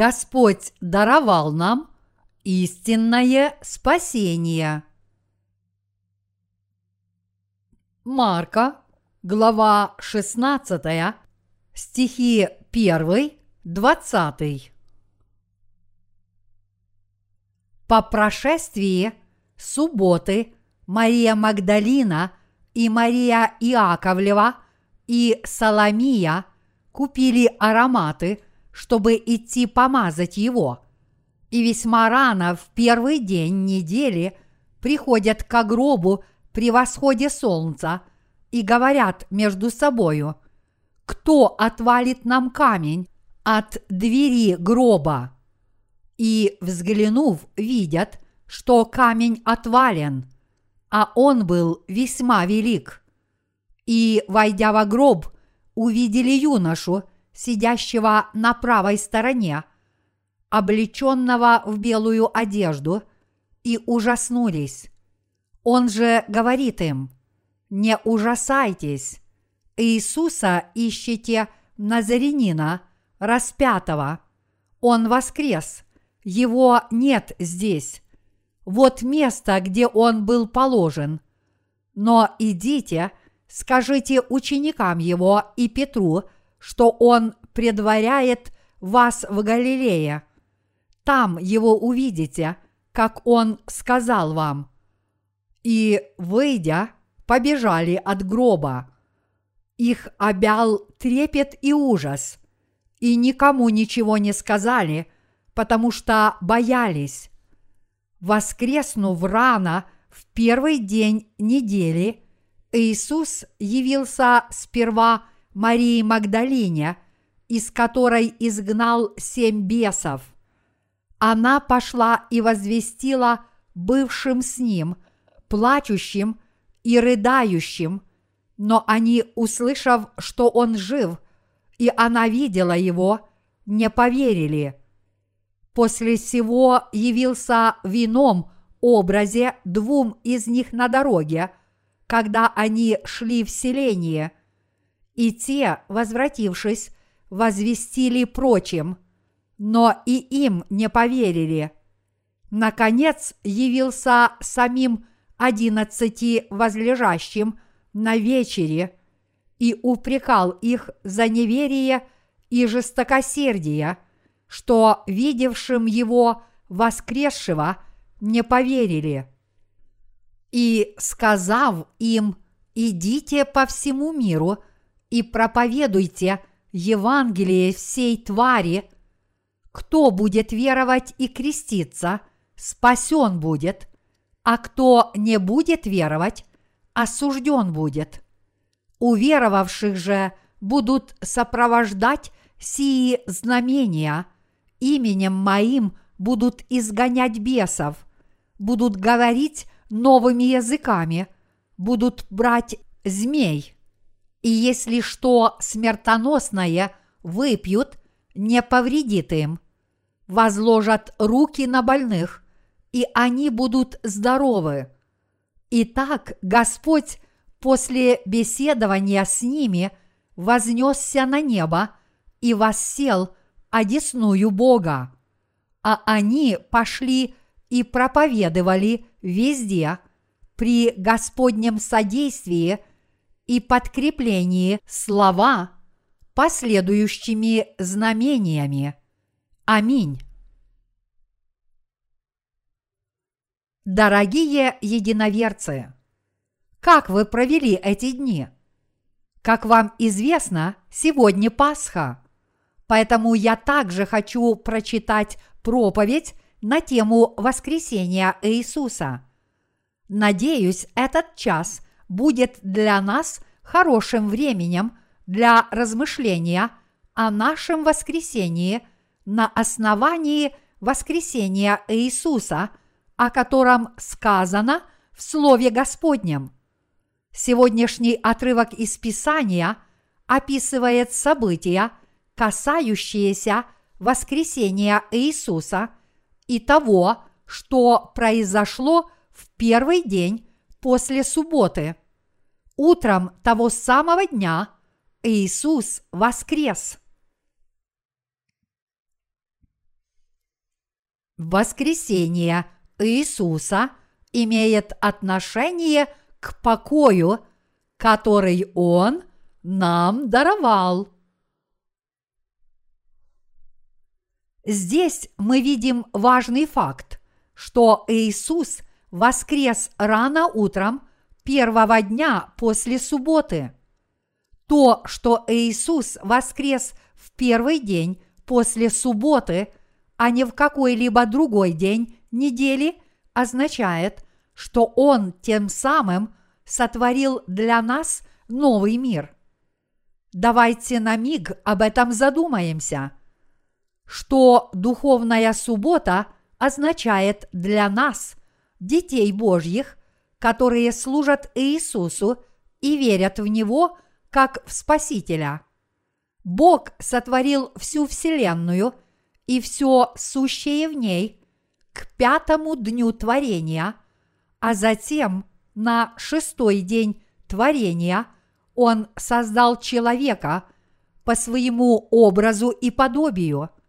Господь даровал нам истинное спасение. Марка, глава 16, стихи 1, 20. По прошествии субботы Мария Магдалина и Мария Иаковлева и Соломия купили ароматы, чтобы идти помазать его. И весьма рано в первый день недели приходят к гробу при восходе солнца и говорят между собою, кто отвалит нам камень от двери гроба? И, взглянув, видят, что камень отвален, а он был весьма велик. И, войдя во гроб, увидели юношу, сидящего на правой стороне, облеченного в белую одежду, и ужаснулись. Он же говорит им, не ужасайтесь, Иисуса ищите Назарянина, распятого. Он воскрес, его нет здесь. Вот место, где он был положен. Но идите, скажите ученикам его и Петру, что он предваряет вас в Галилее. Там его увидите, как он сказал вам. И, выйдя, побежали от гроба. Их обял трепет и ужас, и никому ничего не сказали, потому что боялись. Воскреснув рано в первый день недели, Иисус явился сперва Марии Магдалине, из которой изгнал семь бесов. Она пошла и возвестила бывшим с ним, плачущим и рыдающим, но они, услышав, что он жив, и она видела его, не поверили. После сего явился в ином образе двум из них на дороге, когда они шли в селение – и те, возвратившись, возвестили прочим, но и им не поверили. Наконец явился самим одиннадцати возлежащим на вечере и упрекал их за неверие и жестокосердие, что видевшим его воскресшего не поверили. И сказав им, идите по всему миру – и проповедуйте Евангелие всей твари. Кто будет веровать и креститься, спасен будет, а кто не будет веровать, осужден будет. Уверовавших же будут сопровождать сии знамения, именем моим будут изгонять бесов, будут говорить новыми языками, будут брать змей – и если что смертоносное выпьют, не повредит им. Возложат руки на больных, и они будут здоровы. Итак, Господь после беседования с ними вознесся на небо и воссел одесную Бога. А они пошли и проповедовали везде при Господнем содействии – и подкреплении слова последующими знамениями. Аминь. Дорогие единоверцы, как вы провели эти дни? Как вам известно, сегодня Пасха, поэтому я также хочу прочитать проповедь на тему воскресения Иисуса. Надеюсь, этот час – будет для нас хорошим временем для размышления о нашем воскресении на основании воскресения Иисуса, о котором сказано в Слове Господнем. Сегодняшний отрывок из Писания описывает события, касающиеся воскресения Иисуса и того, что произошло в первый день после субботы. Утром того самого дня Иисус воскрес. Воскресение Иисуса имеет отношение к покою, который Он нам даровал. Здесь мы видим важный факт, что Иисус воскрес рано утром первого дня после субботы. То, что Иисус воскрес в первый день после субботы, а не в какой-либо другой день недели, означает, что Он тем самым сотворил для нас новый мир. Давайте на миг об этом задумаемся – что духовная суббота означает для нас, детей Божьих, которые служат Иисусу и верят в Него как в Спасителя. Бог сотворил всю Вселенную и все сущее в ней к пятому дню творения, а затем на шестой день творения Он создал человека по своему образу и подобию –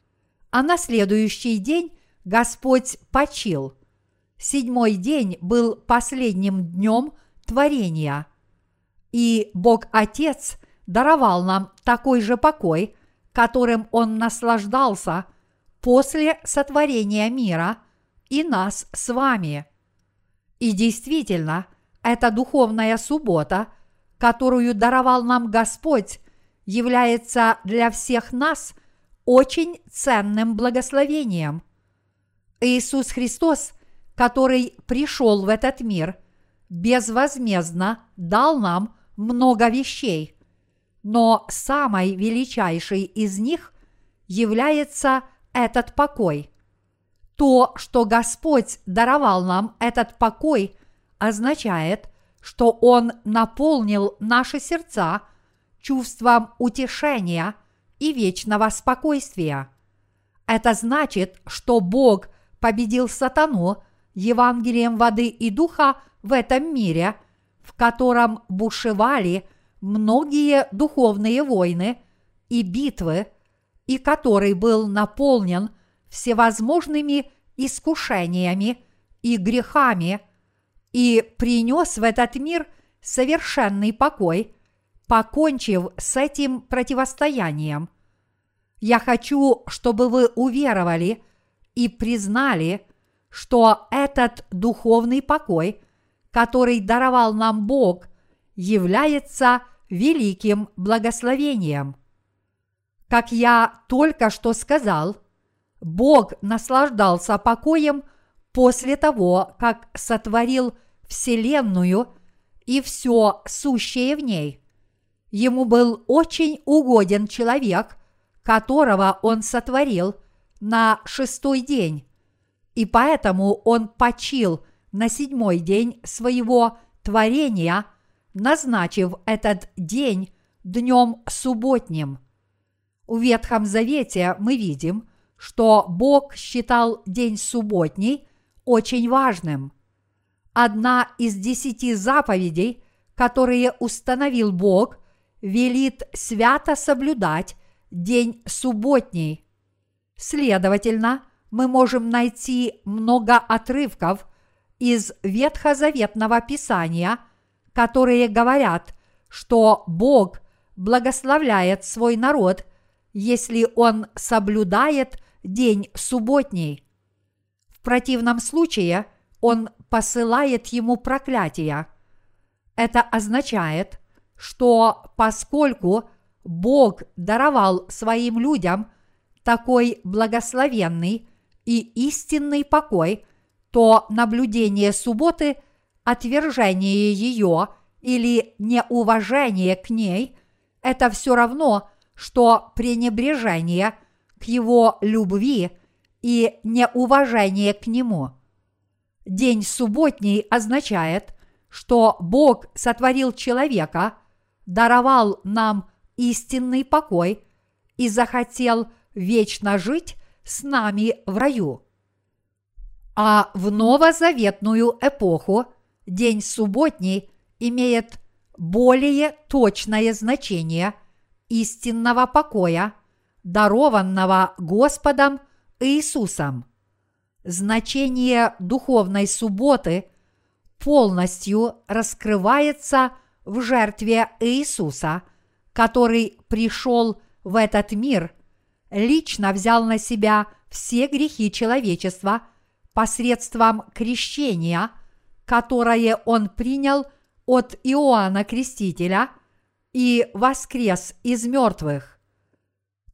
а на следующий день Господь почил. Седьмой день был последним днем творения. И Бог Отец даровал нам такой же покой, которым Он наслаждался после сотворения мира и нас с вами. И действительно, эта духовная суббота, которую даровал нам Господь, является для всех нас очень ценным благословением. Иисус Христос, который пришел в этот мир, безвозмездно дал нам много вещей, но самой величайшей из них является этот покой. То, что Господь даровал нам этот покой, означает, что Он наполнил наши сердца чувством утешения – и вечного спокойствия. Это значит, что Бог победил сатану Евангелием воды и духа в этом мире, в котором бушевали многие духовные войны и битвы, и который был наполнен всевозможными искушениями и грехами, и принес в этот мир совершенный покой – покончив с этим противостоянием. Я хочу, чтобы вы уверовали и признали, что этот духовный покой, который даровал нам Бог, является великим благословением. Как я только что сказал, Бог наслаждался покоем после того, как сотворил Вселенную и все сущее в ней. Ему был очень угоден человек, которого он сотворил на шестой день, и поэтому он почил на седьмой день своего творения, назначив этот день днем субботним. В Ветхом Завете мы видим, что Бог считал день субботний очень важным. Одна из десяти заповедей, которые установил Бог, велит свято соблюдать день субботний. Следовательно, мы можем найти много отрывков из Ветхозаветного Писания, которые говорят, что Бог благословляет свой народ, если он соблюдает день субботний. В противном случае он посылает ему проклятие. Это означает, что поскольку Бог даровал своим людям такой благословенный и истинный покой, то наблюдение субботы, отвержение ее или неуважение к ней – это все равно, что пренебрежение к его любви и неуважение к нему. День субботний означает, что Бог сотворил человека – даровал нам истинный покой и захотел вечно жить с нами в раю. А в новозаветную эпоху день субботний имеет более точное значение истинного покоя, дарованного Господом Иисусом. Значение духовной субботы полностью раскрывается в жертве Иисуса, который пришел в этот мир, лично взял на себя все грехи человечества посредством крещения, которое он принял от Иоанна Крестителя и воскрес из мертвых.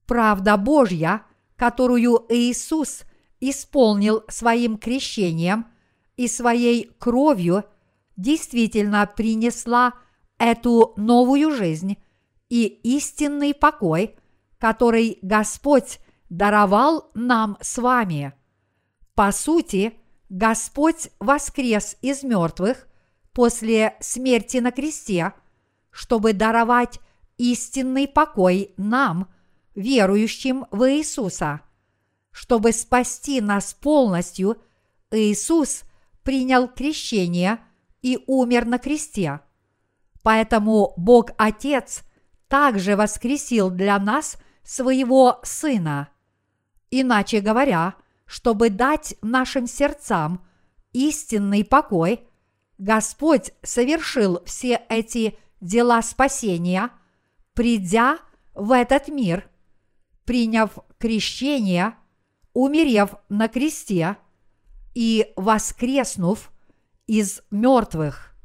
Правда Божья, которую Иисус исполнил своим крещением и своей кровью, действительно принесла эту новую жизнь и истинный покой, который Господь даровал нам с вами. По сути, Господь воскрес из мертвых после смерти на кресте, чтобы даровать истинный покой нам, верующим в Иисуса. Чтобы спасти нас полностью, Иисус принял крещение и умер на кресте. Поэтому Бог Отец также воскресил для нас своего Сына. Иначе говоря, чтобы дать нашим сердцам истинный покой, Господь совершил все эти дела спасения, придя в этот мир, приняв крещение, умерев на кресте и воскреснув из мертвых.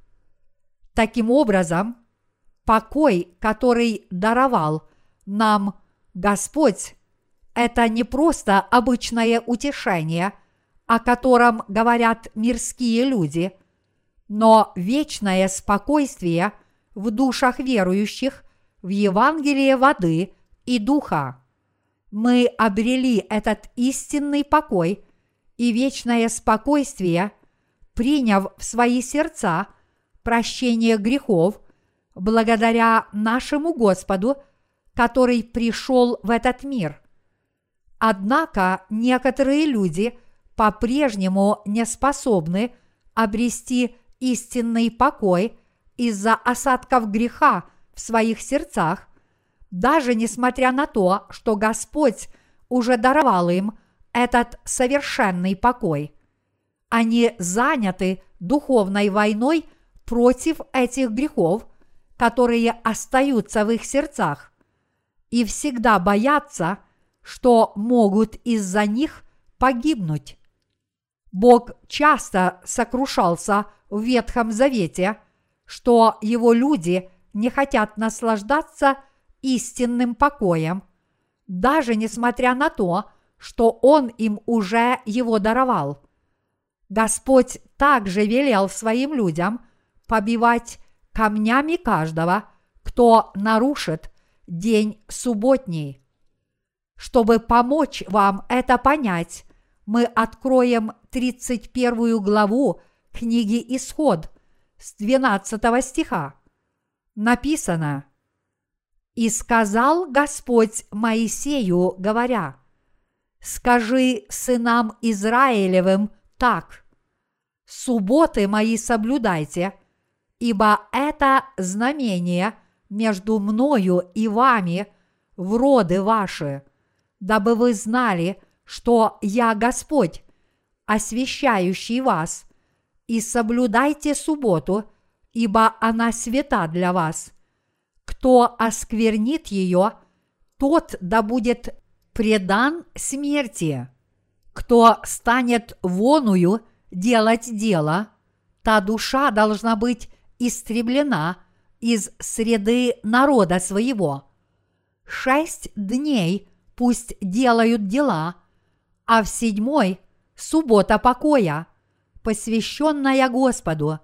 Таким образом, покой, который даровал нам Господь, это не просто обычное утешение, о котором говорят мирские люди, но вечное спокойствие в душах верующих в Евангелие воды и духа. Мы обрели этот истинный покой и вечное спокойствие, приняв в свои сердца прощение грехов благодаря нашему Господу, который пришел в этот мир. Однако некоторые люди по-прежнему не способны обрести истинный покой из-за осадков греха в своих сердцах, даже несмотря на то, что Господь уже даровал им этот совершенный покой. Они заняты духовной войной против этих грехов – которые остаются в их сердцах, и всегда боятся, что могут из-за них погибнуть. Бог часто сокрушался в Ветхом Завете, что его люди не хотят наслаждаться истинным покоем, даже несмотря на то, что Он им уже его даровал. Господь также велел своим людям побивать камнями каждого, кто нарушит день субботний. Чтобы помочь вам это понять, мы откроем 31 главу книги Исход с 12 стиха. Написано «И сказал Господь Моисею, говоря, «Скажи сынам Израилевым так, субботы мои соблюдайте – ибо это знамение между мною и вами в роды ваши, дабы вы знали, что я Господь, освящающий вас, и соблюдайте субботу, ибо она свята для вас. Кто осквернит ее, тот да будет предан смерти. Кто станет воную делать дело, та душа должна быть истреблена из среды народа своего. Шесть дней пусть делают дела, а в седьмой – суббота покоя, посвященная Господу.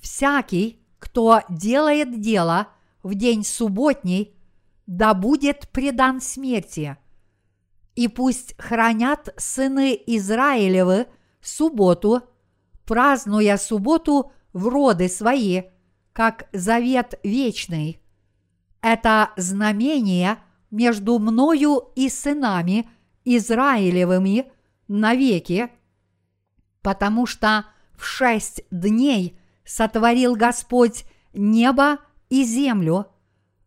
Всякий, кто делает дело в день субботний, да будет предан смерти. И пусть хранят сыны Израилевы субботу, празднуя субботу в роды свои, как завет вечный. Это знамение между мною и сынами Израилевыми навеки, потому что в шесть дней сотворил Господь небо и землю,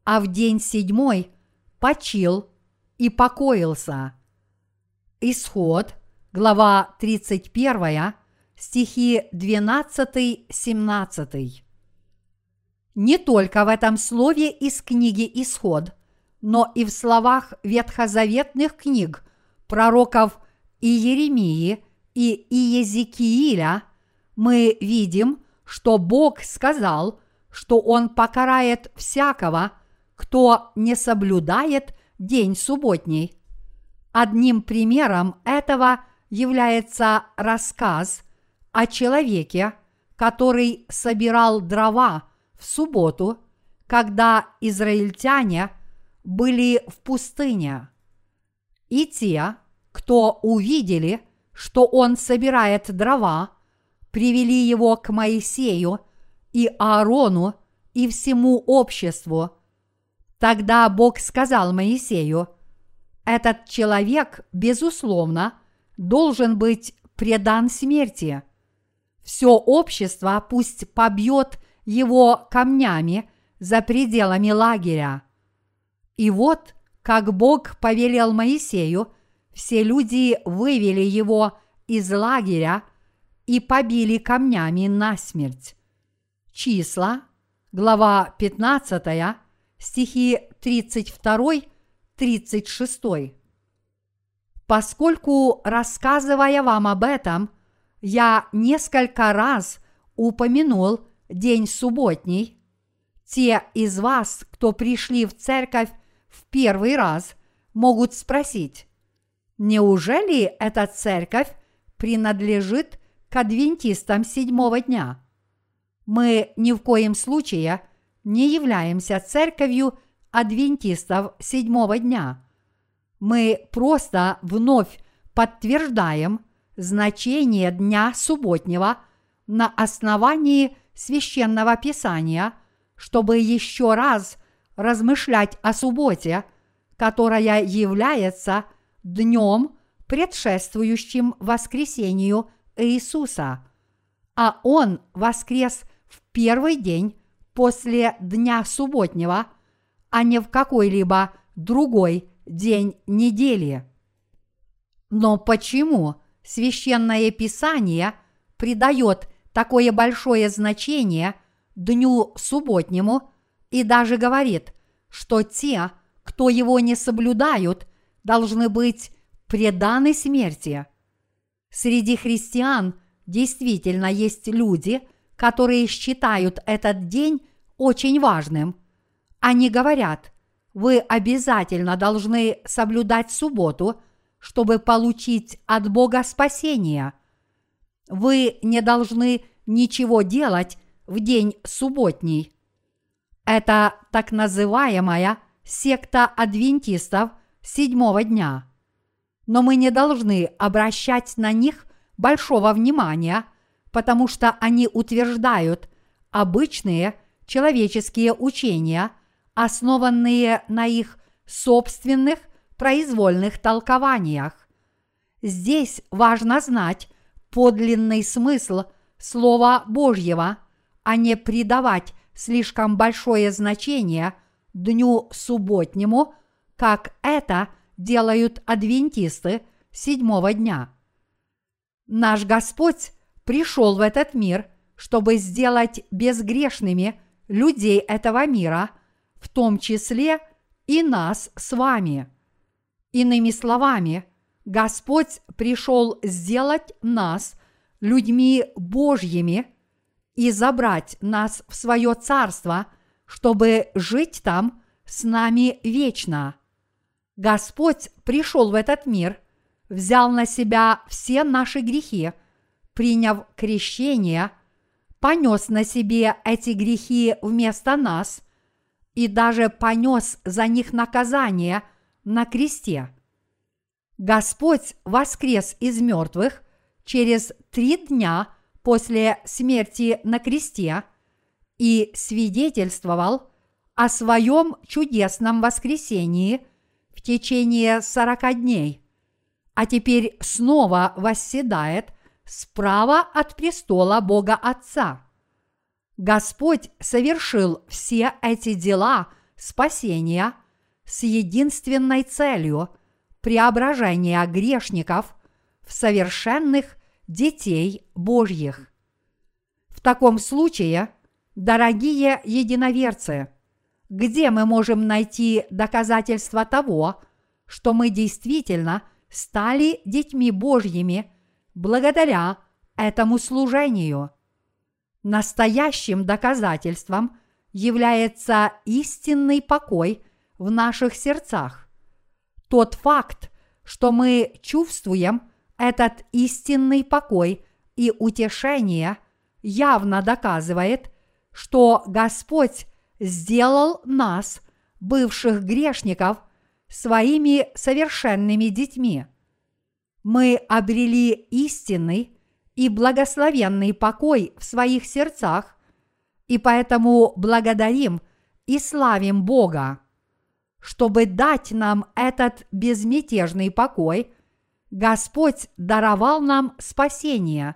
а в день седьмой почил и покоился. Исход, глава 31, стихи 12-17. Не только в этом слове из книги «Исход», но и в словах ветхозаветных книг пророков Иеремии и Иезекииля мы видим, что Бог сказал, что Он покарает всякого, кто не соблюдает день субботний. Одним примером этого является рассказ о человеке, который собирал дрова в субботу, когда израильтяне были в пустыне. И те, кто увидели, что он собирает дрова, привели его к Моисею и Аарону и всему обществу. Тогда Бог сказал Моисею, этот человек, безусловно, должен быть предан смерти. Все общество пусть побьет его камнями за пределами лагеря. И вот, как Бог повелел Моисею, все люди вывели его из лагеря и побили камнями насмерть. Числа, глава 15, стихи 32-36. Поскольку, рассказывая вам об этом, я несколько раз упомянул день субботний, те из вас, кто пришли в церковь в первый раз, могут спросить, неужели эта церковь принадлежит к адвентистам седьмого дня? Мы ни в коем случае не являемся церковью адвентистов седьмого дня – мы просто вновь подтверждаем значение дня субботнего на основании священного писания, чтобы еще раз размышлять о субботе, которая является днем, предшествующим воскресению Иисуса, а Он воскрес в первый день после дня субботнего, а не в какой-либо другой день недели. Но почему священное писание придает такое большое значение дню субботнему и даже говорит, что те, кто его не соблюдают, должны быть преданы смерти. Среди христиан действительно есть люди, которые считают этот день очень важным. Они говорят, вы обязательно должны соблюдать субботу, чтобы получить от Бога спасение. Вы не должны ничего делать в день субботний. Это так называемая секта адвентистов седьмого дня. Но мы не должны обращать на них большого внимания, потому что они утверждают обычные человеческие учения – основанные на их собственных произвольных толкованиях. Здесь важно знать подлинный смысл Слова Божьего, а не придавать слишком большое значение дню субботнему, как это делают адвентисты седьмого дня. Наш Господь пришел в этот мир, чтобы сделать безгрешными людей этого мира – в том числе и нас с вами. Иными словами, Господь пришел сделать нас людьми Божьими и забрать нас в свое царство, чтобы жить там с нами вечно. Господь пришел в этот мир, взял на себя все наши грехи, приняв крещение, понес на себе эти грехи вместо нас – и даже понес за них наказание на кресте. Господь воскрес из мертвых через три дня после смерти на кресте и свидетельствовал о своем чудесном воскресении в течение сорока дней, а теперь снова восседает справа от престола Бога Отца – Господь совершил все эти дела спасения с единственной целью преображения грешников в совершенных детей Божьих. В таком случае, дорогие единоверцы, где мы можем найти доказательства того, что мы действительно стали детьми Божьими благодаря этому служению? Настоящим доказательством является истинный покой в наших сердцах. Тот факт, что мы чувствуем этот истинный покой и утешение, явно доказывает, что Господь сделал нас, бывших грешников, своими совершенными детьми. Мы обрели истинный и благословенный покой в своих сердцах, и поэтому благодарим и славим Бога. Чтобы дать нам этот безмятежный покой, Господь даровал нам спасение.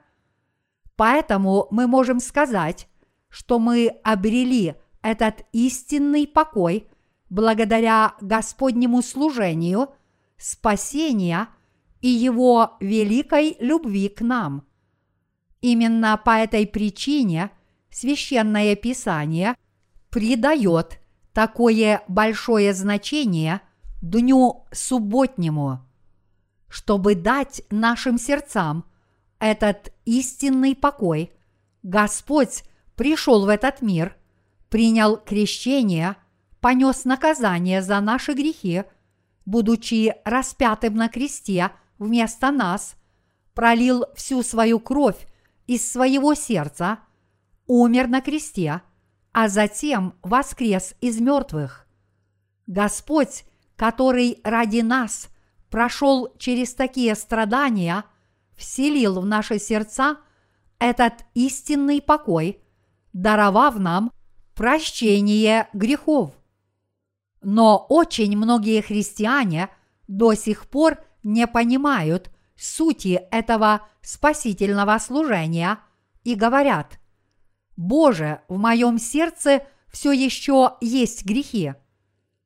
Поэтому мы можем сказать, что мы обрели этот истинный покой благодаря Господнему служению, спасения и Его великой любви к нам. Именно по этой причине Священное Писание придает такое большое значение Дню Субботнему, чтобы дать нашим сердцам этот истинный покой, Господь пришел в этот мир, принял крещение, понес наказание за наши грехи, будучи распятым на кресте вместо нас, пролил всю свою кровь из своего сердца, умер на кресте, а затем воскрес из мертвых. Господь, который ради нас прошел через такие страдания, вселил в наши сердца этот истинный покой, даровав нам прощение грехов. Но очень многие христиане до сих пор не понимают сути этого спасительного служения и говорят, «Боже, в моем сердце все еще есть грехи.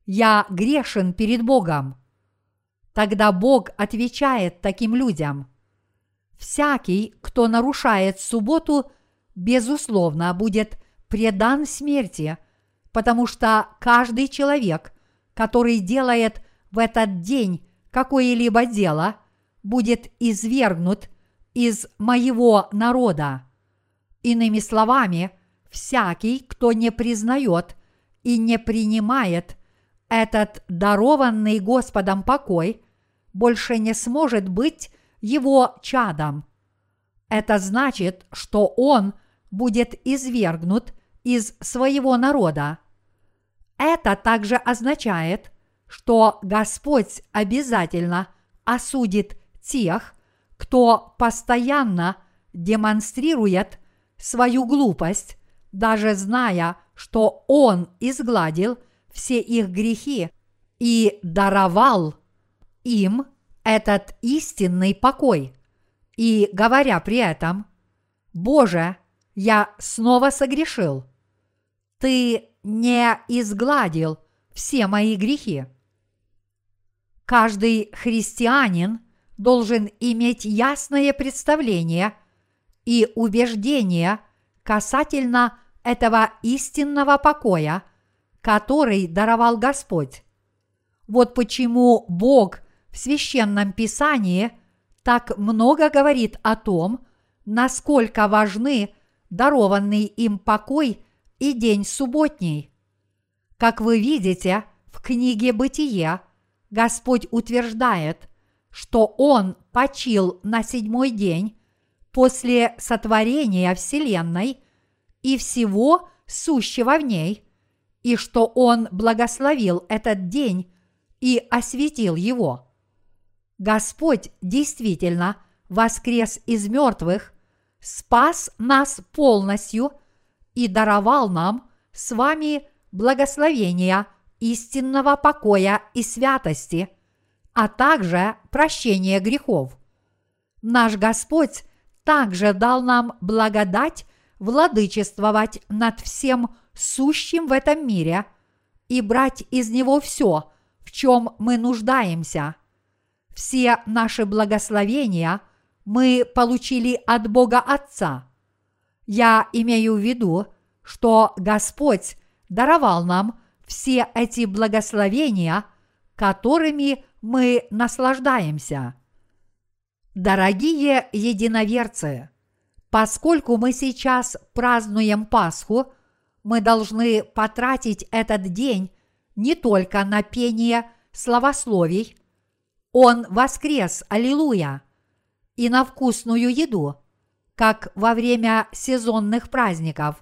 Я грешен перед Богом». Тогда Бог отвечает таким людям, «Всякий, кто нарушает субботу, безусловно, будет предан смерти, потому что каждый человек, который делает в этот день какое-либо дело, будет извергнут из моего народа. Иными словами, всякий, кто не признает и не принимает этот дарованный Господом покой, больше не сможет быть его чадом. Это значит, что он будет извергнут из своего народа. Это также означает, что Господь обязательно осудит тех, кто постоянно демонстрирует свою глупость, даже зная, что Он изгладил все их грехи и даровал им этот истинный покой. И говоря при этом, Боже, я снова согрешил. Ты не изгладил все мои грехи. Каждый христианин должен иметь ясное представление и убеждение касательно этого истинного покоя, который даровал Господь. Вот почему Бог в священном писании так много говорит о том, насколько важны дарованный им покой и день субботний. Как вы видите, в книге «Бытие» Господь утверждает, что Он почил на седьмой день после сотворения Вселенной и всего сущего в ней, и что Он благословил этот день и осветил его. Господь действительно воскрес из мертвых, спас нас полностью и даровал нам с вами благословения истинного покоя и святости, а также прощение грехов. Наш Господь также дал нам благодать владычествовать над всем сущим в этом мире и брать из него все, в чем мы нуждаемся. Все наши благословения мы получили от Бога Отца. Я имею в виду, что Господь даровал нам все эти благословения, которыми мы наслаждаемся. Дорогие единоверцы, поскольку мы сейчас празднуем Пасху, мы должны потратить этот день не только на пение словословий «Он воскрес, аллилуйя!» и на вкусную еду, как во время сезонных праздников.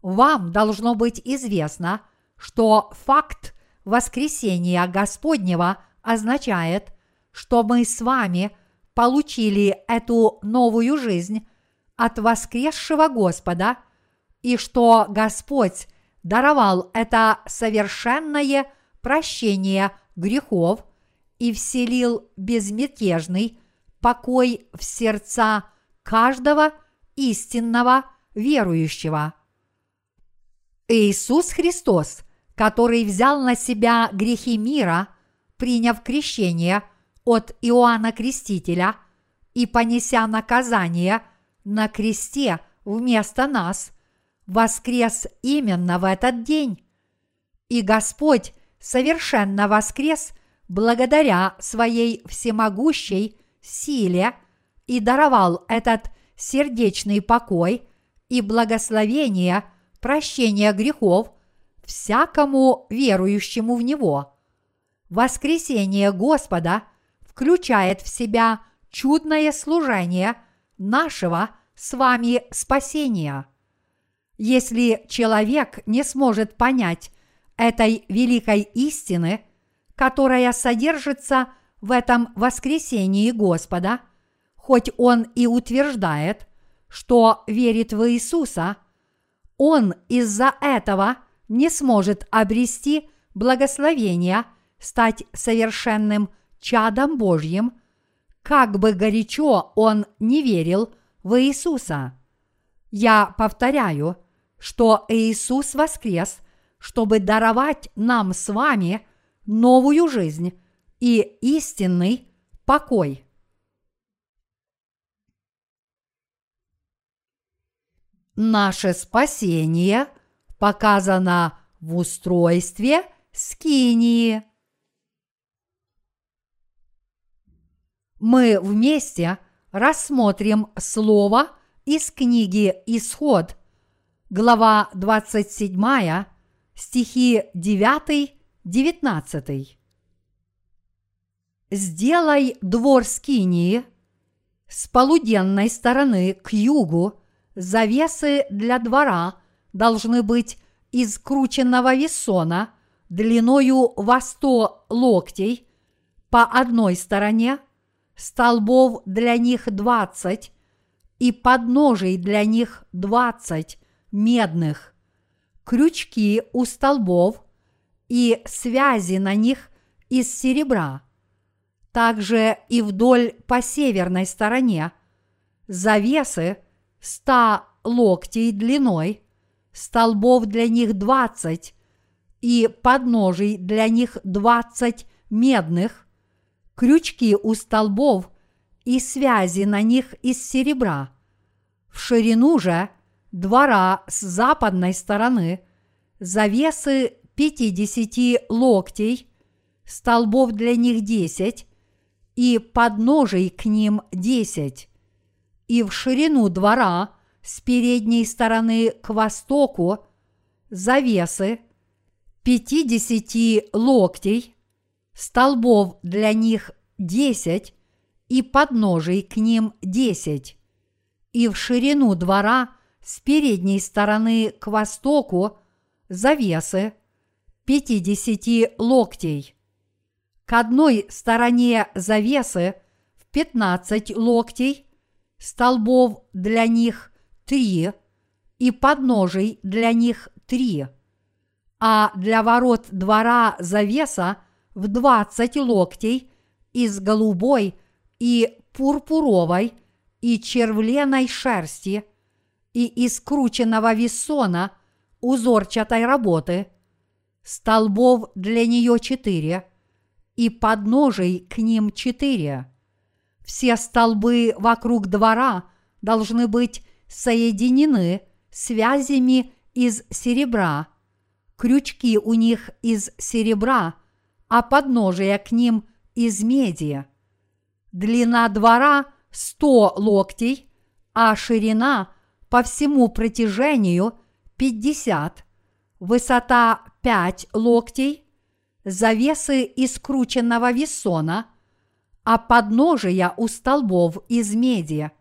Вам должно быть известно, что факт воскресения Господнего означает, что мы с вами получили эту новую жизнь от воскресшего Господа и что Господь даровал это совершенное прощение грехов и вселил безмятежный покой в сердца каждого истинного верующего. Иисус Христос, который взял на себя грехи мира, приняв крещение от Иоанна Крестителя и понеся наказание на кресте вместо нас, воскрес именно в этот день. И Господь совершенно воскрес благодаря своей всемогущей силе и даровал этот сердечный покой и благословение прощения грехов всякому верующему в Него. Воскресение Господа включает в себя чудное служение нашего с вами спасения. Если человек не сможет понять этой великой истины, которая содержится в этом воскресении Господа, хоть он и утверждает, что верит в Иисуса, он из-за этого не сможет обрести благословение стать совершенным чадом Божьим, как бы горячо он не верил в Иисуса. Я повторяю, что Иисус воскрес, чтобы даровать нам с вами новую жизнь и истинный покой. Наше спасение показано в устройстве скинии. Мы вместе рассмотрим слово из книги Исход, глава 27, стихи 9-19. Сделай двор скинии с полуденной стороны к югу, завесы для двора должны быть из крученного весона длиною во сто локтей по одной стороне, столбов для них двадцать и подножий для них двадцать медных, крючки у столбов и связи на них из серебра – также и вдоль по северной стороне, завесы ста локтей длиной, столбов для них двадцать и подножий для них двадцать медных, крючки у столбов и связи на них из серебра. В ширину же двора с западной стороны завесы пятидесяти локтей, столбов для них десять, и подножий к ним десять, и в ширину двора с передней стороны к востоку завесы пятидесяти локтей, столбов для них десять и подножий к ним десять, и в ширину двора с передней стороны к востоку завесы пятидесяти локтей. К одной стороне завесы в 15 локтей, столбов для них три и подножий для них три, а для ворот двора завеса в 20 локтей из голубой и пурпуровой и червленой шерсти и из крученного весона узорчатой работы, столбов для нее четыре – и подножий к ним четыре. Все столбы вокруг двора должны быть соединены связями из серебра. Крючки у них из серебра, а подножия к ним из меди. Длина двора 100 локтей, а ширина по всему протяжению 50, высота 5 локтей, завесы из крученного весона, а подножия у столбов из меди.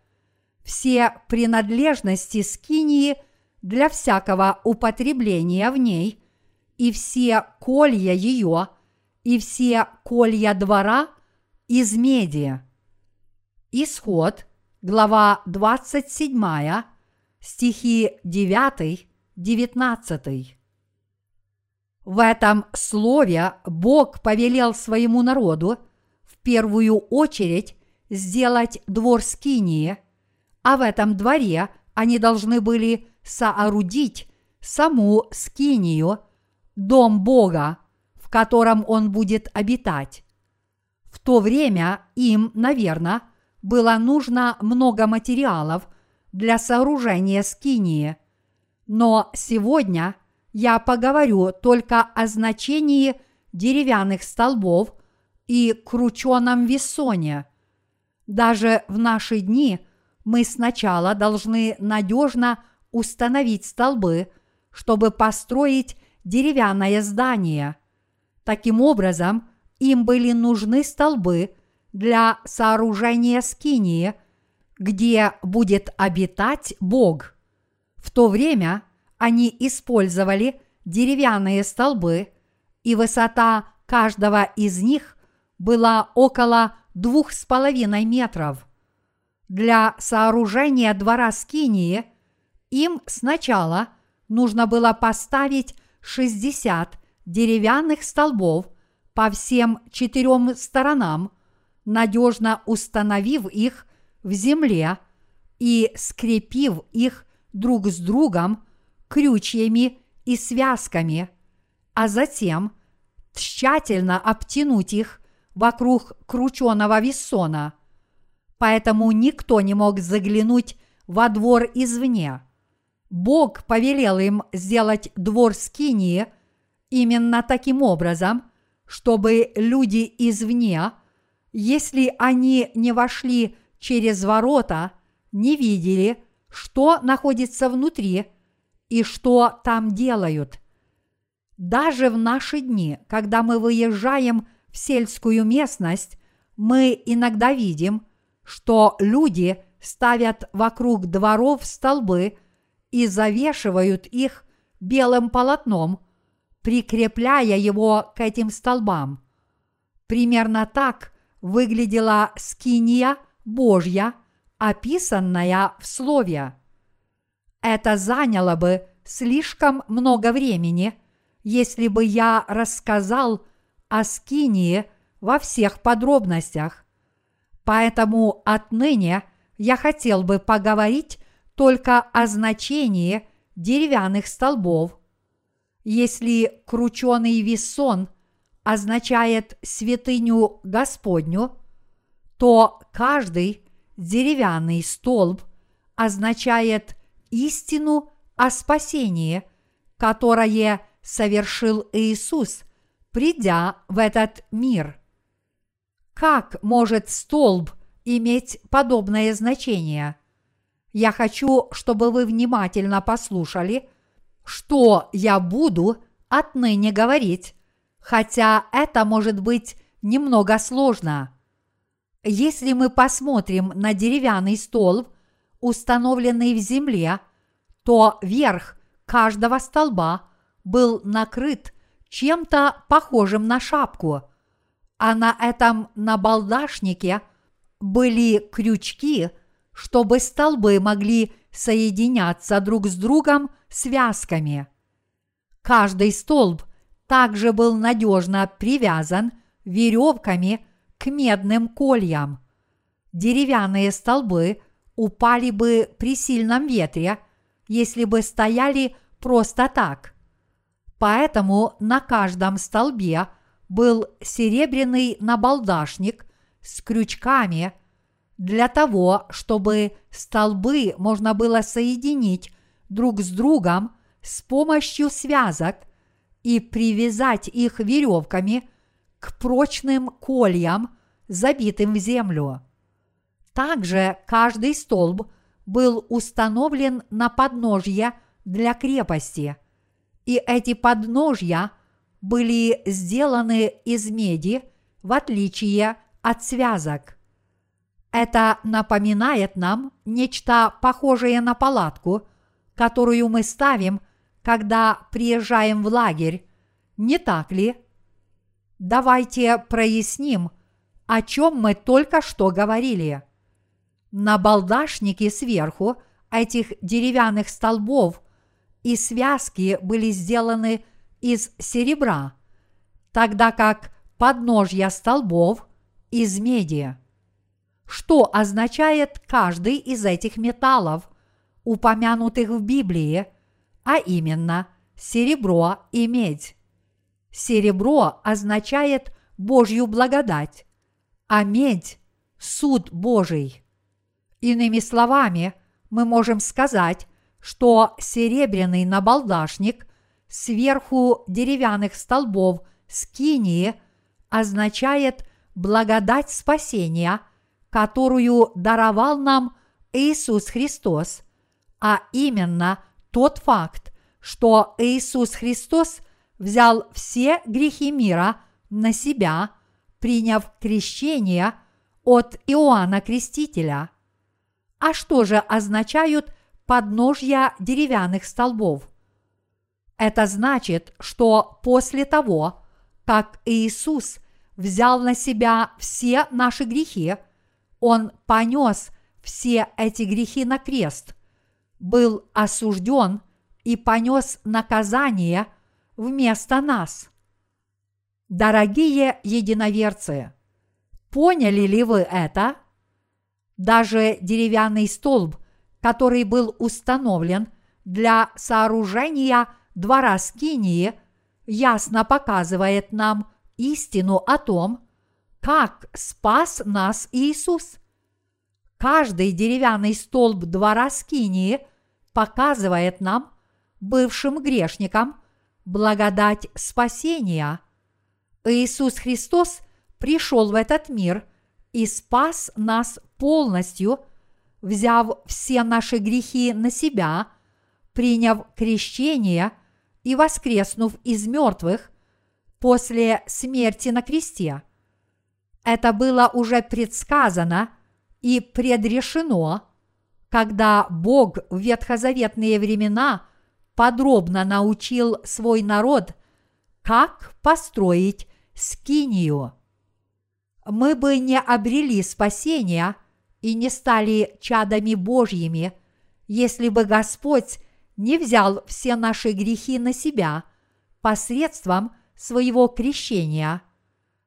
Все принадлежности скинии для всякого употребления в ней, и все колья ее, и все колья двора из меди. Исход, глава 27, стихи 9, 19. В этом слове Бог повелел своему народу в первую очередь сделать двор Скинии, а в этом дворе они должны были соорудить саму Скинию, дом Бога, котором он будет обитать. В то время им, наверное, было нужно много материалов для сооружения Скинии, но сегодня – я поговорю только о значении деревянных столбов и крученом весоне. Даже в наши дни мы сначала должны надежно установить столбы, чтобы построить деревянное здание. Таким образом, им были нужны столбы для сооружения скинии, где будет обитать Бог. В то время они использовали деревянные столбы, и высота каждого из них была около двух с половиной метров. Для сооружения двора Скинии им сначала нужно было поставить 60 деревянных столбов по всем четырем сторонам, надежно установив их в земле и скрепив их друг с другом крючьями и связками, а затем тщательно обтянуть их вокруг крученого весона. Поэтому никто не мог заглянуть во двор извне. Бог повелел им сделать двор Скинии именно таким образом, чтобы люди извне, если они не вошли через ворота, не видели, что находится внутри – и что там делают. Даже в наши дни, когда мы выезжаем в сельскую местность, мы иногда видим, что люди ставят вокруг дворов столбы и завешивают их белым полотном, прикрепляя его к этим столбам. Примерно так выглядела скиния Божья, описанная в Слове. Это заняло бы слишком много времени, если бы я рассказал о Скинии во всех подробностях. Поэтому отныне я хотел бы поговорить только о значении деревянных столбов. Если крученый весон означает святыню Господню, то каждый деревянный столб означает истину о спасении, которое совершил Иисус, придя в этот мир. Как может столб иметь подобное значение? Я хочу, чтобы вы внимательно послушали, что я буду отныне говорить, хотя это может быть немного сложно. Если мы посмотрим на деревянный столб – установленный в земле, то верх каждого столба был накрыт чем-то похожим на шапку, а на этом набалдашнике были крючки, чтобы столбы могли соединяться друг с другом связками. Каждый столб также был надежно привязан веревками к медным кольям. Деревянные столбы упали бы при сильном ветре, если бы стояли просто так. Поэтому на каждом столбе был серебряный набалдашник с крючками, для того, чтобы столбы можно было соединить друг с другом с помощью связок и привязать их веревками к прочным кольям, забитым в землю. Также каждый столб был установлен на подножье для крепости, и эти подножья были сделаны из меди, в отличие от связок. Это напоминает нам нечто похожее на палатку, которую мы ставим, когда приезжаем в лагерь, не так ли? Давайте проясним, о чем мы только что говорили. На балдашнике сверху этих деревянных столбов и связки были сделаны из серебра, тогда как подножья столбов из меди. Что означает каждый из этих металлов, упомянутых в Библии, а именно серебро и медь? Серебро означает Божью благодать, а медь – суд Божий. Иными словами, мы можем сказать, что серебряный набалдашник сверху деревянных столбов скинии означает благодать спасения, которую даровал нам Иисус Христос, а именно тот факт, что Иисус Христос взял все грехи мира на себя, приняв крещение от Иоанна Крестителя. А что же означают подножья деревянных столбов? Это значит, что после того, как Иисус взял на себя все наши грехи, Он понес все эти грехи на крест, был осужден и понес наказание вместо нас. Дорогие единоверцы, поняли ли вы это? Даже деревянный столб, который был установлен для сооружения – двора Скинии ясно показывает нам истину о том, как спас нас Иисус. Каждый деревянный столб двора Скинии показывает нам, бывшим грешникам, благодать спасения. Иисус Христос пришел в этот мир и спас нас полностью, взяв все наши грехи на себя, приняв крещение – и воскреснув из мертвых после смерти на кресте. Это было уже предсказано и предрешено, когда Бог в ветхозаветные времена подробно научил свой народ, как построить скинию. Мы бы не обрели спасения и не стали чадами Божьими, если бы Господь не взял все наши грехи на себя посредством своего крещения,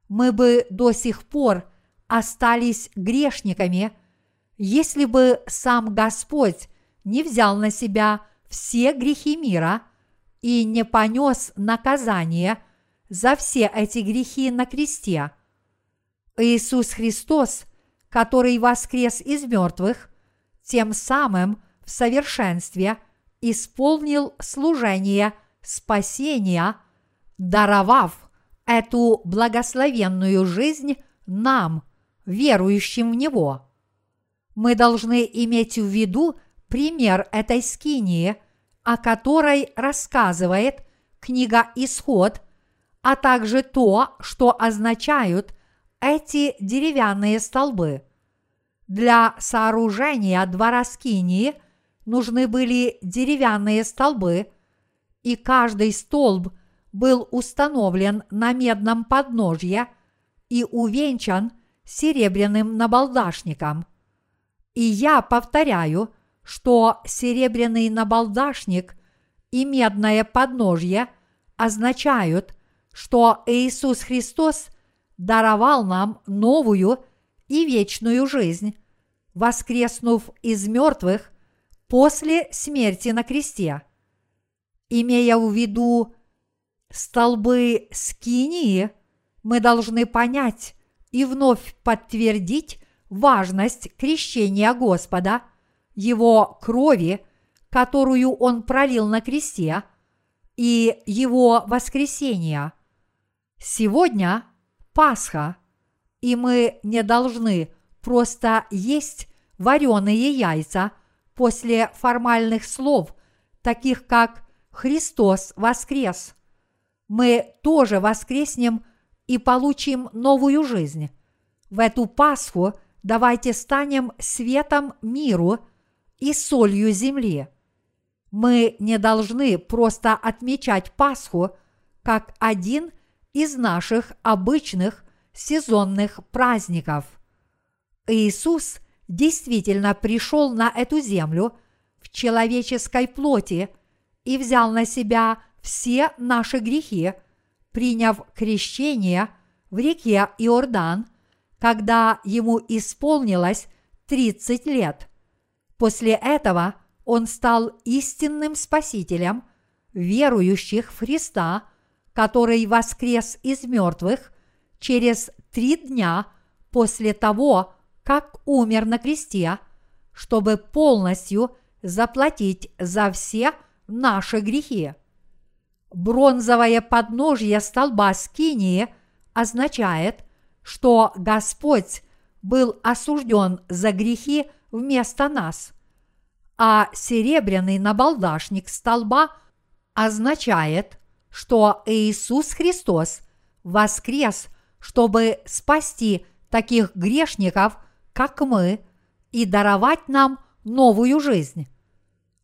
мы бы до сих пор остались грешниками, если бы сам Господь не взял на себя все грехи мира и не понес наказание за все эти грехи на кресте. Иисус Христос, который воскрес из мертвых, тем самым в совершенстве – исполнил служение спасения, даровав эту благословенную жизнь нам, верующим в Него. Мы должны иметь в виду пример этой скинии, о которой рассказывает книга Исход, а также то, что означают эти деревянные столбы. Для сооружения двора скинии – нужны были деревянные столбы, и каждый столб был установлен на медном подножье и увенчан серебряным набалдашником. И я повторяю, что серебряный набалдашник и медное подножье означают, что Иисус Христос даровал нам новую и вечную жизнь, воскреснув из мертвых после смерти на кресте. Имея в виду столбы скинии, мы должны понять и вновь подтвердить важность крещения Господа, Его крови, которую Он пролил на кресте, и Его воскресения. Сегодня Пасха, и мы не должны просто есть вареные яйца после формальных слов, таких как «Христос воскрес». Мы тоже воскреснем и получим новую жизнь. В эту Пасху давайте станем светом миру и солью земли. Мы не должны просто отмечать Пасху как один из наших обычных сезонных праздников. Иисус действительно пришел на эту землю в человеческой плоти и взял на себя все наши грехи, приняв крещение в реке Иордан, когда ему исполнилось 30 лет. После этого он стал истинным спасителем верующих в Христа, который воскрес из мертвых через три дня после того, как умер на кресте, чтобы полностью заплатить за все наши грехи. Бронзовое подножье столба Скинии означает, что Господь был осужден за грехи вместо нас, а серебряный набалдашник столба означает, что Иисус Христос воскрес, чтобы спасти таких грешников, как мы, и даровать нам новую жизнь.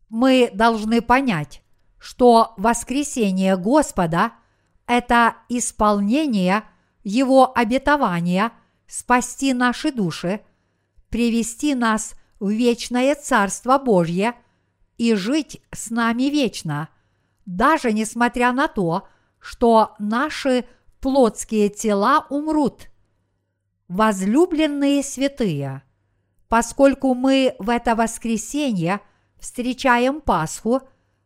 Мы должны понять, что воскресение Господа – это исполнение Его обетования спасти наши души, привести нас в вечное Царство Божье и жить с нами вечно, даже несмотря на то, что наши плотские тела умрут – Возлюбленные святые, поскольку мы в это воскресенье встречаем Пасху,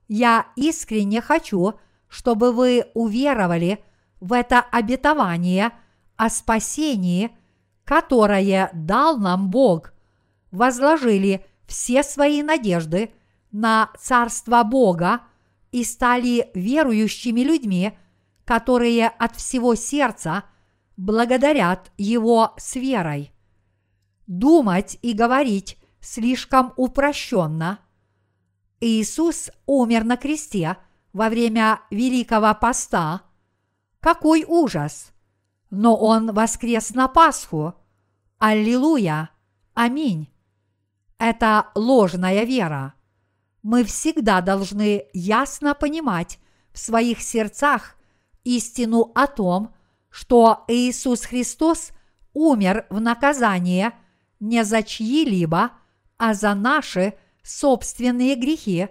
я искренне хочу, чтобы вы уверовали в это обетование о спасении, которое дал нам Бог, возложили все свои надежды на Царство Бога и стали верующими людьми, которые от всего сердца – благодарят Его с верой. Думать и говорить слишком упрощенно. Иисус умер на кресте во время Великого Поста. Какой ужас! Но Он воскрес на Пасху. Аллилуйя! Аминь! Это ложная вера. Мы всегда должны ясно понимать в своих сердцах истину о том, что Иисус Христос умер в наказание не за чьи-либо, а за наши собственные грехи,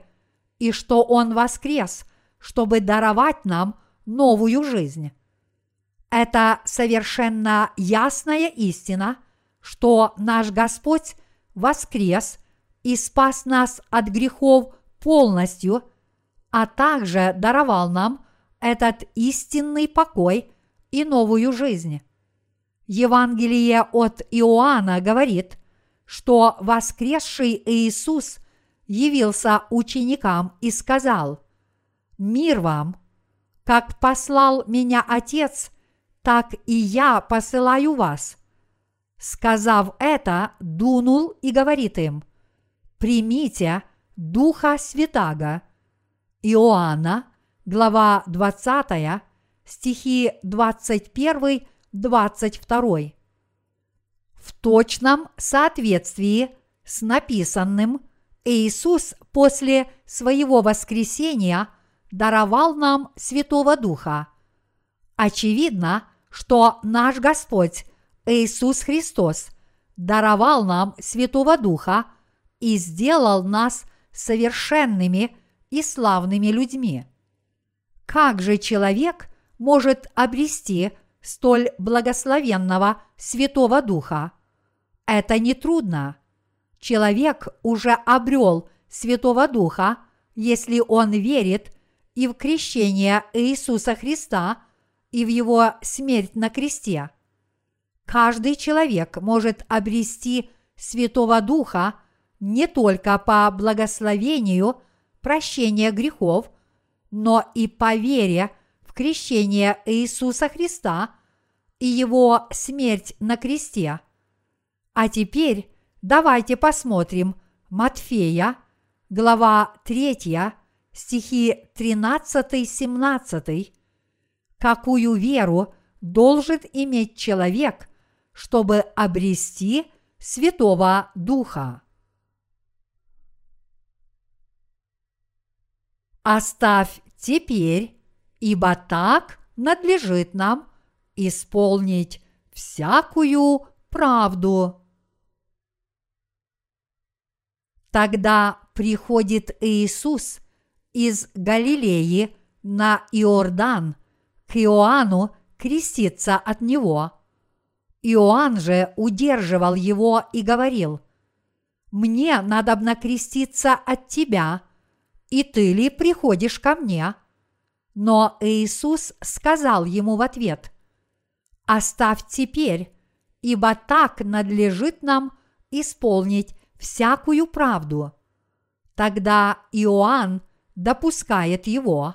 и что Он воскрес, чтобы даровать нам новую жизнь. Это совершенно ясная истина, что наш Господь воскрес и спас нас от грехов полностью, а также даровал нам этот истинный покой – и новую жизнь. Евангелие от Иоанна говорит, что воскресший Иисус явился ученикам и сказал, «Мир вам! Как послал меня Отец, так и я посылаю вас». Сказав это, дунул и говорит им, «Примите Духа Святаго». Иоанна, глава 20, стихи 21-22. В точном соответствии с написанным Иисус после своего воскресения даровал нам Святого Духа. Очевидно, что наш Господь Иисус Христос даровал нам Святого Духа и сделал нас совершенными и славными людьми. Как же человек – может обрести столь благословенного Святого Духа? Это нетрудно. Человек уже обрел Святого Духа, если он верит и в крещение Иисуса Христа, и в Его смерть на кресте. Каждый человек может обрести Святого Духа не только по благословению прощения грехов, но и по вере в крещение Иисуса Христа и Его смерть на кресте. А теперь давайте посмотрим Матфея, глава 3, стихи 13-17, какую веру должен иметь человек, чтобы обрести Святого Духа. Оставь теперь, ибо так надлежит нам исполнить всякую правду. Тогда приходит Иисус из Галилеи на Иордан к Иоанну креститься от него. Иоанн же удерживал его и говорил, «Мне надо креститься от тебя, и ты ли приходишь ко мне?» Но Иисус сказал ему в ответ, «Оставь теперь, ибо так надлежит нам исполнить всякую правду». Тогда Иоанн допускает его,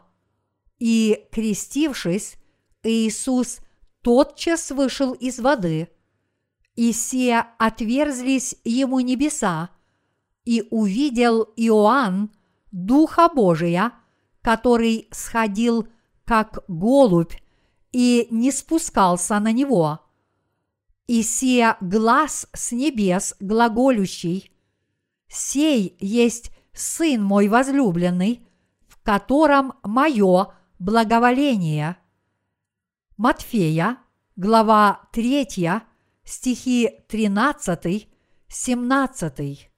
и, крестившись, Иисус тотчас вышел из воды, и се отверзлись ему небеса, и увидел Иоанн Духа Божия, который сходил как голубь и не спускался на него. И се глаз с небес глаголющий, «Сей есть Сын мой возлюбленный, в котором мое благоволение». Матфея, глава 3, стихи 13, 17.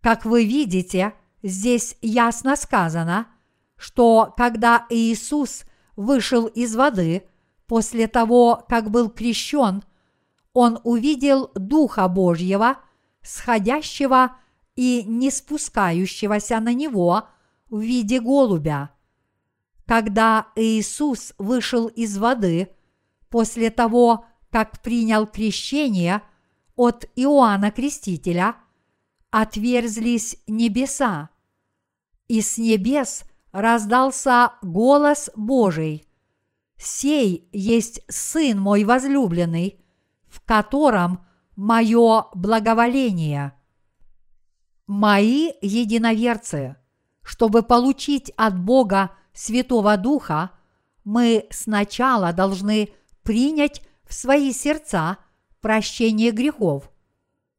Как вы видите, здесь ясно сказано, что когда Иисус вышел из воды после того, как был крещен, он увидел Духа Божьего, сходящего и не спускающегося на него в виде голубя. Когда Иисус вышел из воды после того, как принял крещение от Иоанна Крестителя, отверзлись небеса, и с небес раздался голос Божий. «Сей есть Сын мой возлюбленный, в котором мое благоволение». Мои единоверцы, чтобы получить от Бога Святого Духа, мы сначала должны принять в свои сердца прощение грехов.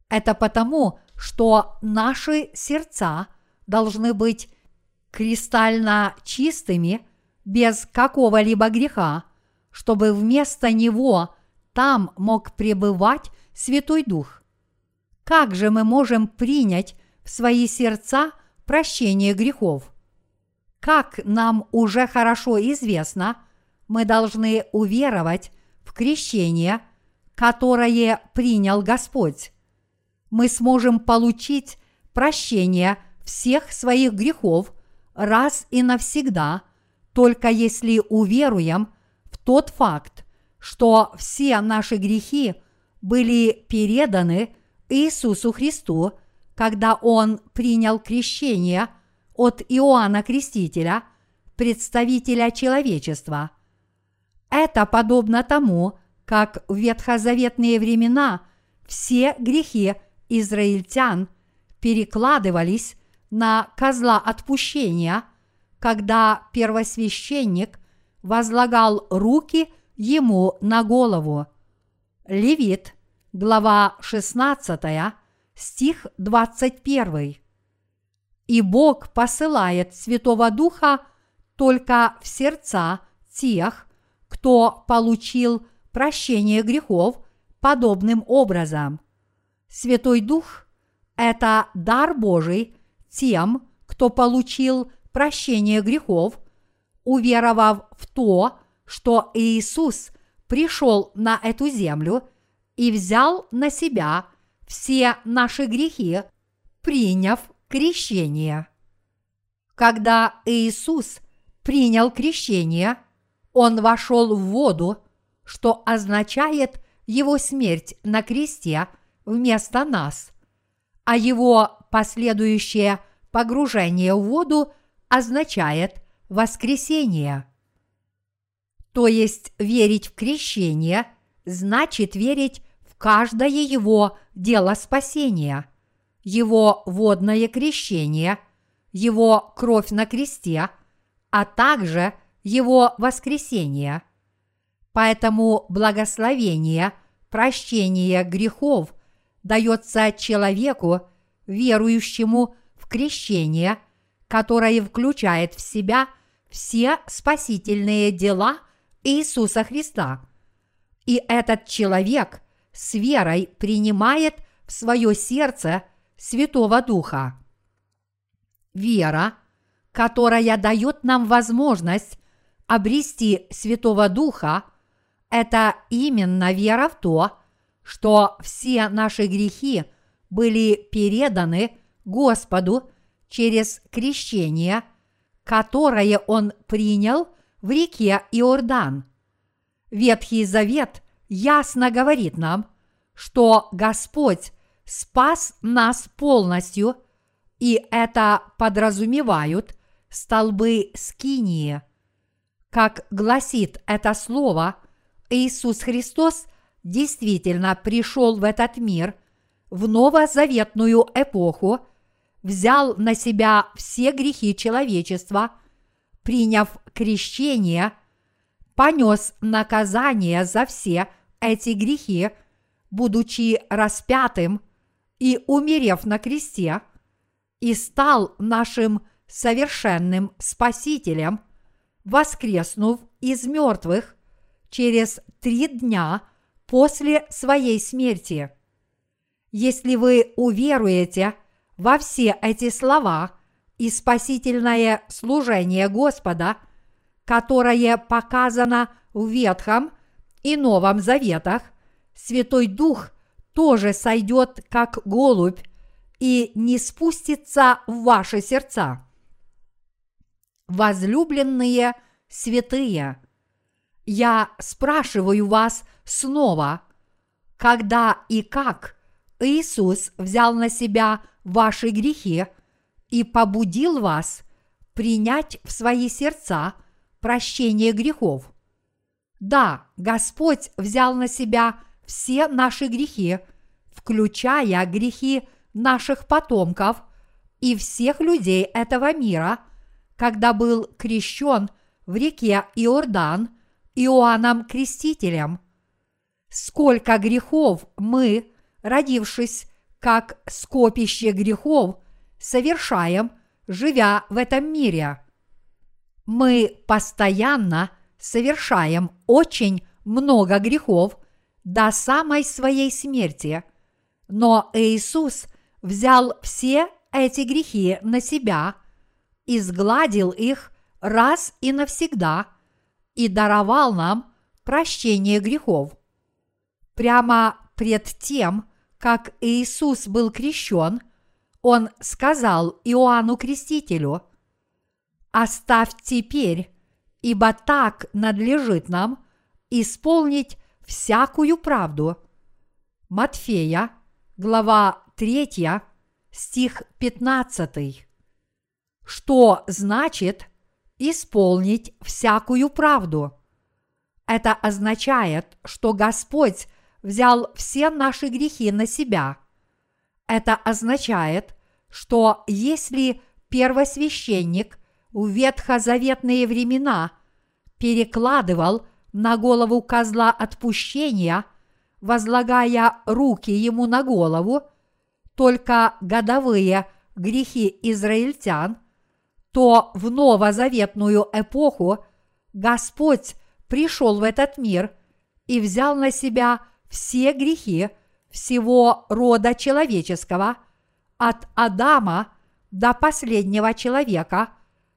Это потому, что наши сердца должны быть кристально чистыми, без какого-либо греха, чтобы вместо него там мог пребывать Святой Дух. Как же мы можем принять в свои сердца прощение грехов? Как нам уже хорошо известно, мы должны уверовать в крещение, которое принял Господь. Мы сможем получить прощение всех своих грехов раз и навсегда, только если уверуем в тот факт, что все наши грехи были переданы Иисусу Христу, когда Он принял крещение – от Иоанна Крестителя, представителя человечества. Это подобно тому, как в ветхозаветные времена все грехи израильтян перекладывались на козла отпущения, когда первосвященник возлагал руки ему на голову. Левит, глава 16, стих 21 и Бог посылает Святого Духа только в сердца тех, кто получил прощение грехов подобным образом. Святой Дух – это дар Божий тем, кто получил прощение грехов, уверовав в то, что Иисус пришел на эту землю и взял на себя все наши грехи, приняв крещение. Когда Иисус принял крещение, Он вошел в воду, что означает Его смерть на кресте вместо нас, а Его последующее погружение в воду означает воскресение. То есть верить в крещение значит верить в каждое его дело спасения, его водное крещение, его кровь на кресте, а также его воскресение. Поэтому благословение, прощение грехов дается человеку, верующему в крещение, которое включает в себя все спасительные дела Иисуса Христа. И этот человек с верой принимает в свое сердце Святого Духа. Вера, которая дает нам возможность обрести Святого Духа, это именно вера в то, что все наши грехи были переданы Господу через крещение, которое Он принял в реке Иордан. Ветхий Завет ясно говорит нам, что Господь спас нас полностью, и это подразумевают столбы Скинии. Как гласит это слово, Иисус Христос действительно пришел в этот мир в новозаветную эпоху, взял на себя все грехи человечества, приняв крещение, понес наказание за все эти грехи, будучи распятым и умерев на кресте, и стал нашим совершенным Спасителем, воскреснув из мертвых через три дня после своей смерти. Если вы уверуете во все эти слова и спасительное служение Господа, которое показано в Ветхом и Новом Заветах, Святой Дух тоже сойдет как голубь и не спустится в ваши сердца. Возлюбленные святые, я спрашиваю вас снова, когда и как Иисус взял на себя ваши грехи и побудил вас принять в свои сердца прощение грехов. Да, Господь взял на себя все наши грехи, включая грехи наших потомков и всех людей этого мира, когда был крещен в реке Иордан Иоанном Крестителем. Сколько грехов мы, родившись как скопище грехов, совершаем, живя в этом мире. Мы постоянно совершаем очень много грехов до самой своей смерти, но Иисус взял все эти грехи на себя и сгладил их раз и навсегда и даровал нам прощение грехов. Прямо пред тем, как Иисус был крещен, Он сказал Иоанну Крестителю, «Оставь теперь, ибо так надлежит нам исполнить всякую правду». Матфея, глава 3, стих 15. Что значит исполнить всякую правду? Это означает, что Господь взял все наши грехи на себя. Это означает, что если первосвященник в ветхозаветные времена перекладывал на голову козла отпущения, возлагая руки ему на голову, только годовые грехи израильтян, то в новозаветную эпоху Господь пришел в этот мир и взял на себя все грехи всего рода человеческого, от Адама до последнего человека,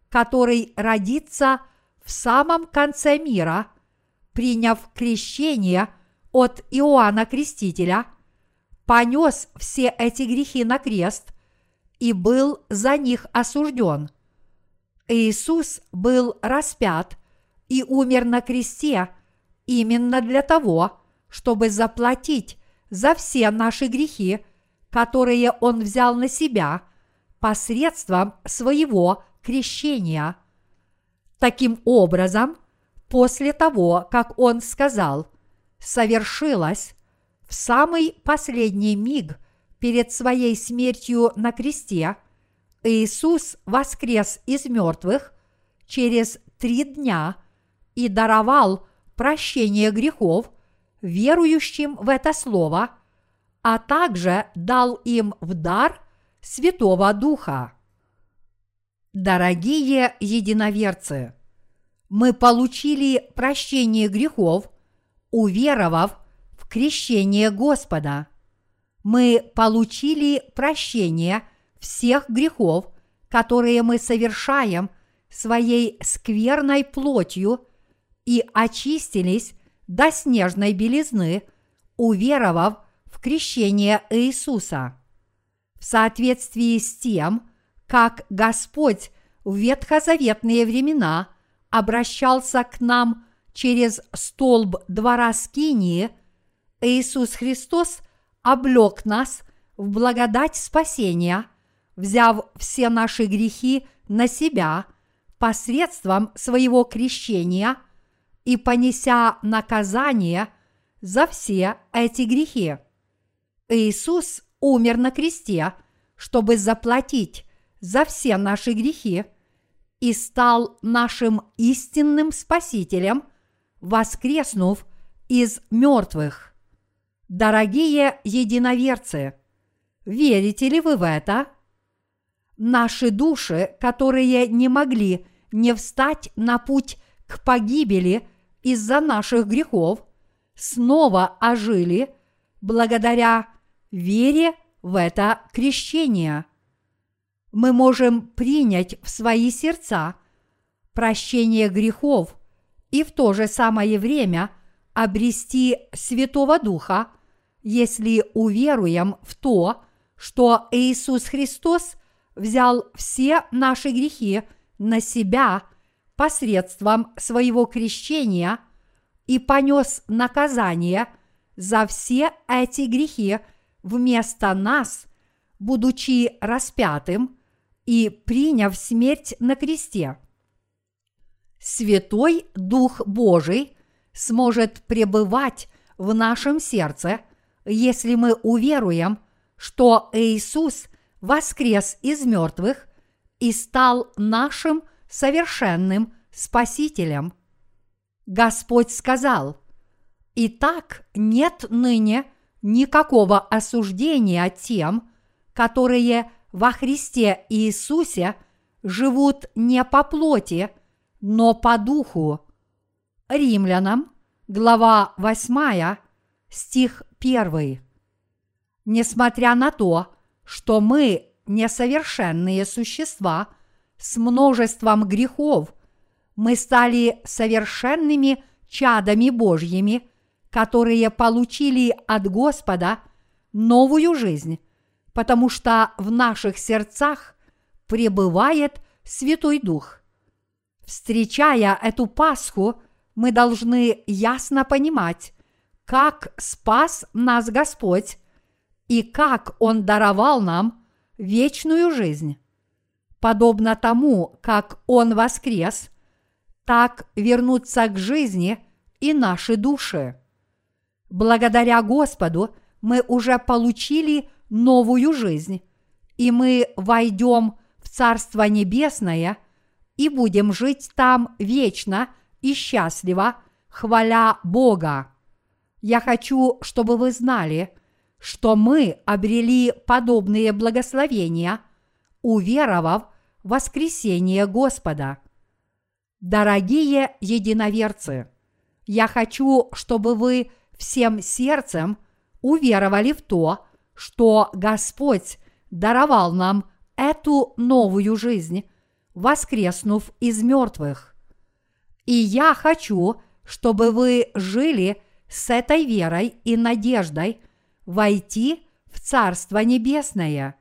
который родится в самом конце мира, приняв крещение от Иоанна Крестителя, понес все эти грехи на крест и был за них осужден. Иисус был распят и умер на кресте именно для того, чтобы заплатить за все наши грехи, которые Он взял на себя посредством своего крещения. Таким образом, после того, как Он сказал «совершилось», в самый последний миг перед своей смертью на кресте Иисус воскрес из мертвых через три дня и даровал прощение грехов верующим в это слово, а также дал им в дар Святого Духа. Дорогие единоверцы, мы получили прощение грехов, уверовав в крещение Господа. Мы получили прощение всех грехов, которые мы совершаем своей скверной плотью и очистились до снежной белизны, уверовав в крещение Иисуса. В соответствии с тем, как Господь в ветхозаветные времена обращался к нам через столб двора Скинии, Иисус Христос облег нас в благодать спасения, взяв все наши грехи на себя посредством своего крещения – и понеся наказание за все эти грехи. Иисус умер на кресте, чтобы заплатить за все наши грехи и стал нашим истинным Спасителем, воскреснув из мертвых. Дорогие единоверцы, верите ли вы в это? Наши души, которые не могли не встать на путь к погибели из-за наших грехов снова ожили благодаря вере в это крещение. Мы можем принять в свои сердца прощение грехов и в то же самое время обрести Святого Духа, если уверуем в то, что Иисус Христос взял все наши грехи на себя посредством своего крещения и понес наказание за все эти грехи вместо нас, будучи распятым и приняв смерть на кресте. Святой Дух Божий сможет пребывать в нашем сердце, если мы уверуем, что Иисус воскрес из мертвых и стал нашим совершенным Спасителем. Господь сказал, «Итак, нет ныне никакого осуждения тем, которые во Христе Иисусе живут не по плоти, но по духу». Римлянам, глава 8, стих 1. Несмотря на то, что мы несовершенные существа – с множеством грехов, мы стали совершенными чадами Божьими, которые получили от Господа новую жизнь, потому что в наших сердцах пребывает Святой Дух. Встречая эту Пасху, мы должны ясно понимать, как спас нас Господь и как Он даровал нам вечную жизнь подобно тому, как Он воскрес, так вернутся к жизни и наши души. Благодаря Господу мы уже получили новую жизнь, и мы войдем в Царство Небесное и будем жить там вечно и счастливо, хваля Бога. Я хочу, чтобы вы знали, что мы обрели подобные благословения, уверовав воскресение Господа. Дорогие единоверцы, я хочу, чтобы вы всем сердцем уверовали в то, что Господь даровал нам эту новую жизнь, воскреснув из мертвых. И я хочу, чтобы вы жили с этой верой и надеждой войти в Царство Небесное.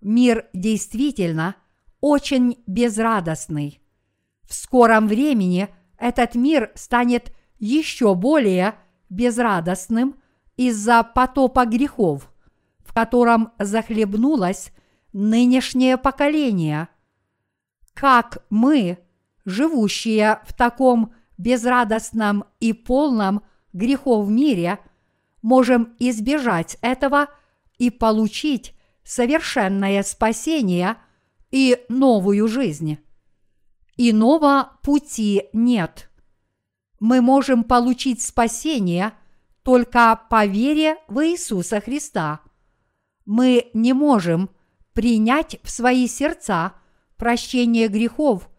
Мир действительно – очень безрадостный. В скором времени этот мир станет еще более безрадостным из-за потопа грехов, в котором захлебнулось нынешнее поколение. Как мы, живущие в таком безрадостном и полном грехов мире, можем избежать этого и получить совершенное спасение и новую жизнь. Иного пути нет. Мы можем получить спасение только по вере в Иисуса Христа. Мы не можем принять в свои сердца прощение грехов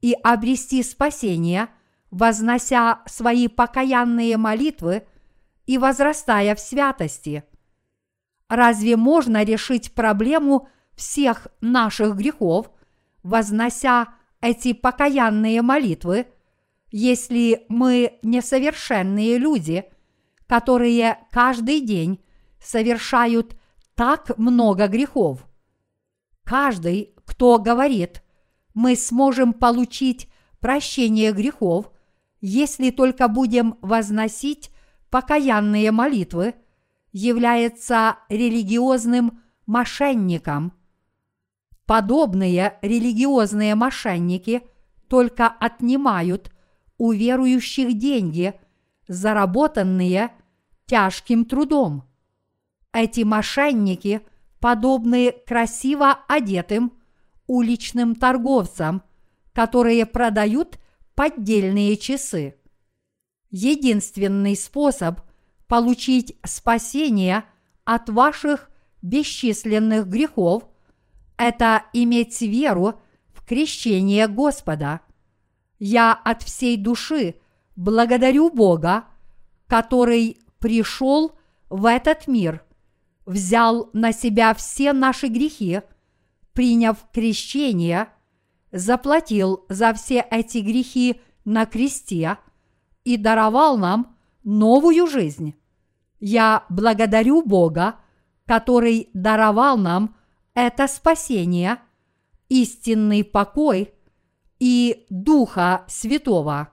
и обрести спасение, вознося свои покаянные молитвы и возрастая в святости. Разве можно решить проблему всех наших грехов, вознося эти покаянные молитвы, если мы несовершенные люди, которые каждый день совершают так много грехов? Каждый, кто говорит, мы сможем получить прощение грехов, если только будем возносить покаянные молитвы, является религиозным мошенником. Подобные религиозные мошенники только отнимают у верующих деньги, заработанные тяжким трудом. Эти мошенники – подобные красиво одетым уличным торговцам, которые продают поддельные часы. Единственный способ получить спасение от ваших бесчисленных грехов – это иметь веру в крещение Господа. Я от всей души благодарю Бога, который пришел в этот мир – взял на себя все наши грехи, приняв крещение, заплатил за все эти грехи на кресте и даровал нам новую жизнь. Я благодарю Бога, который даровал нам это спасение, истинный покой и Духа Святого.